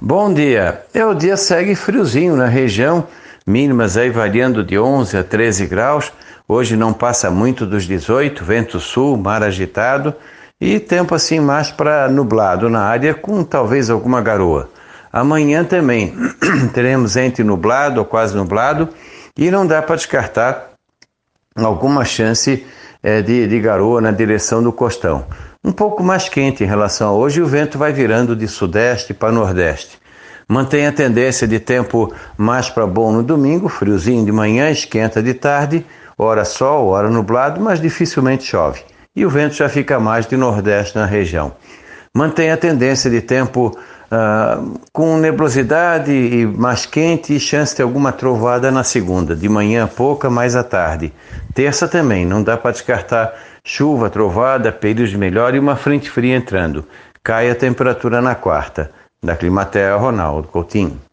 Bom dia. É, o dia segue friozinho na região, mínimas aí variando de 11 a 13 graus. Hoje não passa muito dos 18, vento sul, mar agitado e tempo assim mais para nublado na área com talvez alguma garoa. Amanhã também teremos entre nublado ou quase nublado e não dá para descartar alguma chance é, de, de garoa na direção do costão. Um pouco mais quente em relação a hoje, o vento vai virando de sudeste para nordeste. Mantém a tendência de tempo mais para bom no domingo, friozinho de manhã, esquenta de tarde, hora sol, hora nublado, mas dificilmente chove. E o vento já fica mais de nordeste na região. Mantém a tendência de tempo uh, com nebulosidade e mais quente e chance de alguma trovada na segunda, de manhã pouca, mais à tarde. Terça também, não dá para descartar chuva, trovada, períodos melhor e uma frente fria entrando. Cai a temperatura na quarta. Da Climatea, Ronaldo Coutinho.